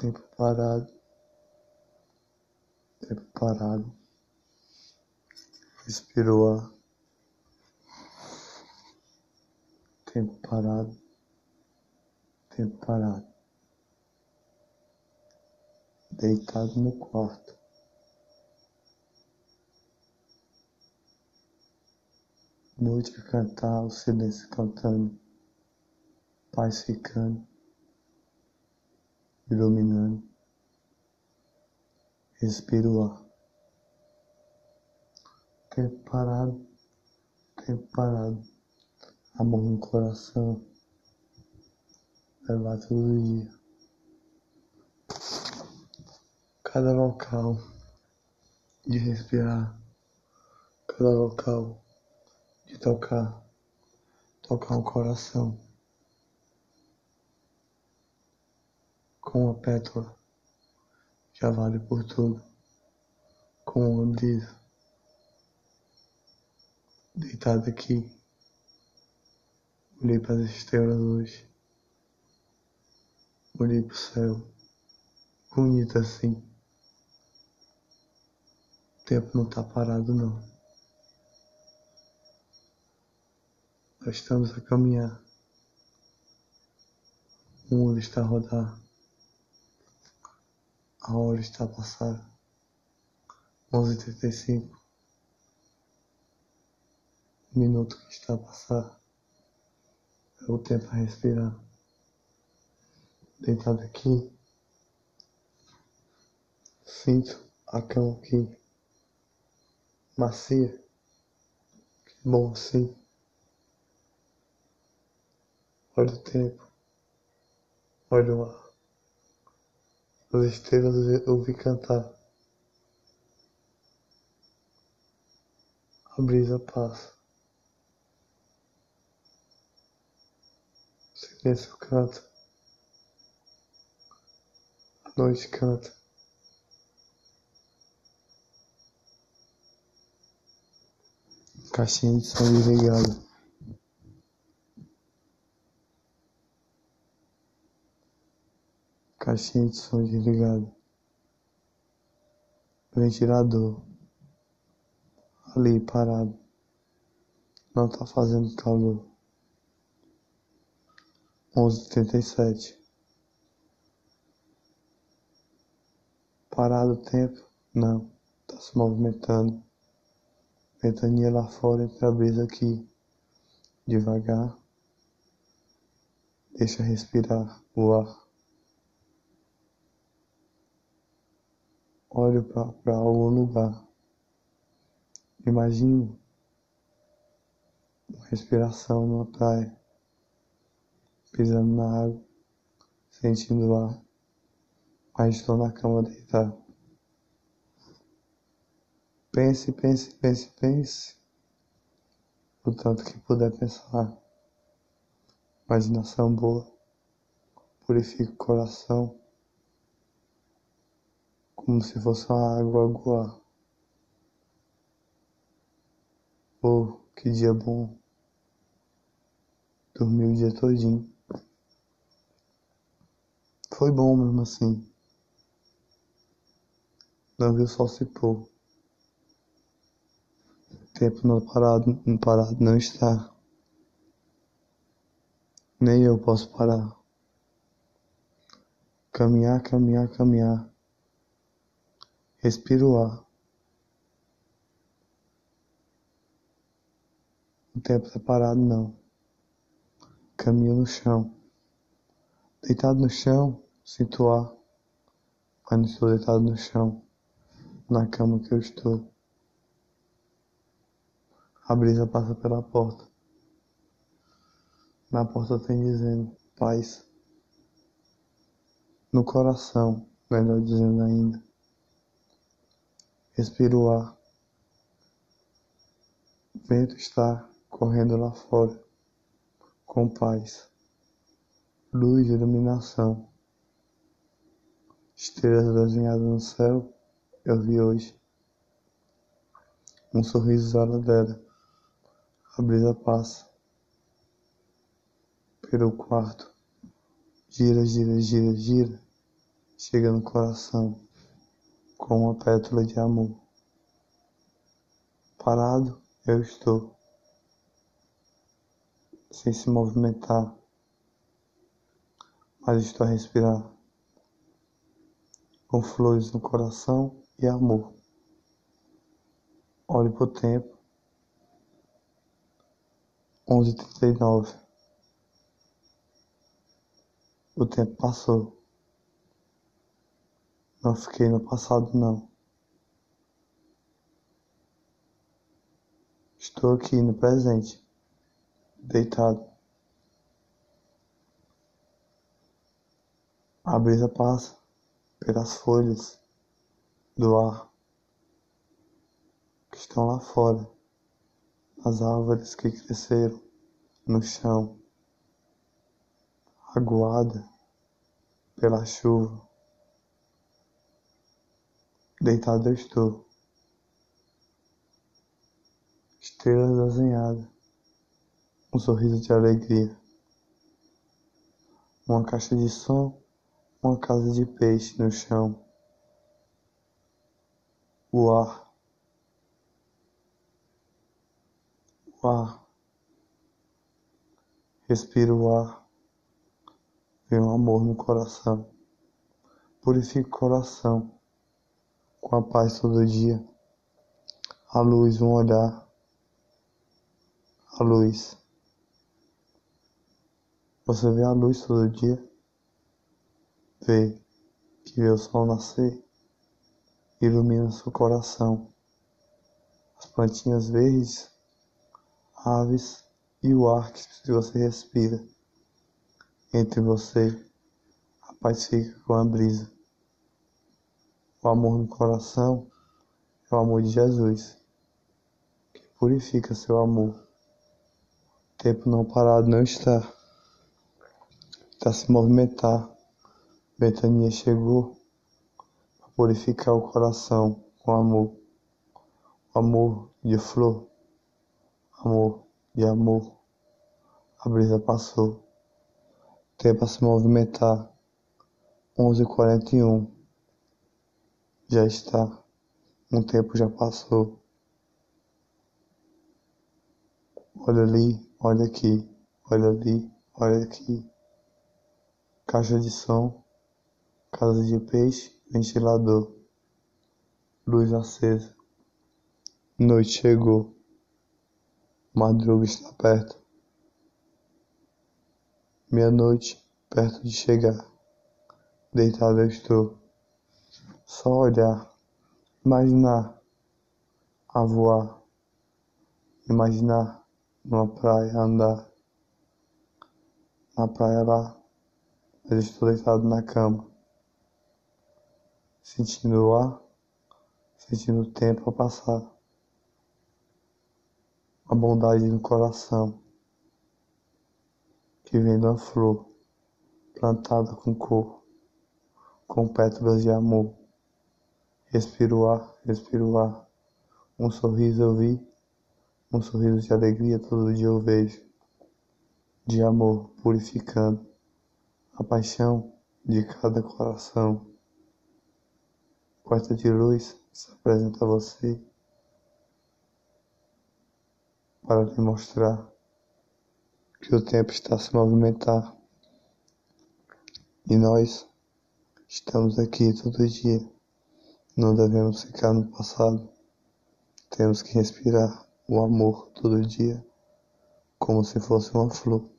Tempo parado. Tempo parado. Respirou. Tempo parado. Tempo parado. Deitado no quarto. Noite a cantar, o silêncio cantando, paz ficando, iluminando. Respira o ar. Tempo parado, tempo parado. Amor no coração. Levar todo dia. Cada local de respirar. Cada local de tocar. Tocar o coração. Com uma pétala. Já vale por tudo. Com uma brisa. Deitado aqui. Olhei para as estrelas hoje. Olhei para o céu. Bonito assim. O tempo não está parado não. Nós estamos a caminhar. O mundo está a rodar. A hora está a passar. 11h35. O minuto que está a passar. É o tempo a respirar. Deitado aqui. Sinto a cama aqui. Macia. Que bom assim. Olha o tempo. Olha o ar. As estrelas ouvi cantar. A brisa passa. O silêncio canta. A noite canta. Caixinha de som desligada. Caixinha de som desligada. Ventilador. Ali parado. Não tá fazendo calor. Onze trinta e sete. Parado o tempo? Não. Tá se movimentando. Ventania lá fora entre a brisa aqui. Devagar. Deixa respirar o ar. Olho para algum lugar. Imagino uma respiração numa praia, pisando na água, sentindo o ar, mas estou na cama deitado. Pense, pense, pense, pense, o tanto que puder pensar. Imaginação boa, purifica o coração como se fosse uma água aguar. Oh, que dia bom. Dormi o dia todinho. Foi bom mesmo assim. Não vi o sol se pôr. Tempo não parado, não parado não está. Nem eu posso parar. Caminhar, caminhar, caminhar. Respira o ar. Tempo está parado, não. Caminho no chão. Deitado no chão, sinto ar. Mas não estou deitado no chão, na cama que eu estou. A brisa passa pela porta. Na porta tem dizendo paz. No coração, melhor dizendo ainda. Respira o ar. O vento está correndo lá fora, com paz, luz e iluminação. Estrelas desenhadas no céu, eu vi hoje. Um sorriso dela. A brisa passa pelo quarto. Gira, gira, gira, gira. chega no coração com uma pétala de amor. Parado eu estou, sem se movimentar, mas estou a respirar, com flores no coração e amor. Olhe para o tempo, onze trinta e nove. O tempo passou. Não fiquei no passado, não. Estou aqui no presente, deitado. A brisa passa pelas folhas do ar que estão lá fora, as árvores que cresceram no chão, aguada pela chuva. Deitado eu estou. Estrelas desenhadas. Um sorriso de alegria. Uma caixa de som. Uma casa de peixe no chão. O ar. O ar. Respiro o ar. Vem um amor no coração. Purifica o coração com a paz todo dia. A luz, um olhar. A luz. Você vê a luz todo dia? Vê que vê o sol nascer, ilumina seu coração. As plantinhas verdes, aves e o ar que você respira. Entre você, a paz fica com a brisa. O amor no coração é o amor de Jesus, que purifica seu amor. O tempo não parado não está. Está se movimentar. Betania chegou para purificar o coração com amor. O amor de flor. Amor de amor. A brisa passou. Tempo a se movimentar. 11h41 já está, um tempo já passou. Olha ali, olha aqui, olha ali, olha aqui. Caixa de som, casa de peixe, ventilador, luz acesa. Noite chegou, madruga está perto. Meia-noite, perto de chegar. Deitado eu estou. Só olhar, imaginar a voar, imaginar numa praia andar, na praia lá, mas estou deitado na cama, sentindo o ar, sentindo o tempo a passar, a bondade no coração que vem da flor plantada com cor, com pétalas de amor. Respiro o ar, respiro o ar. Um sorriso eu vi, um sorriso de alegria todo dia eu vejo. De amor purificando a paixão de cada coração. Porta de luz se apresenta a você para lhe mostrar que o tempo está a se movimentar e nós estamos aqui todo dia. Não devemos ficar no passado. Temos que respirar o amor todo dia, como se fosse uma flor.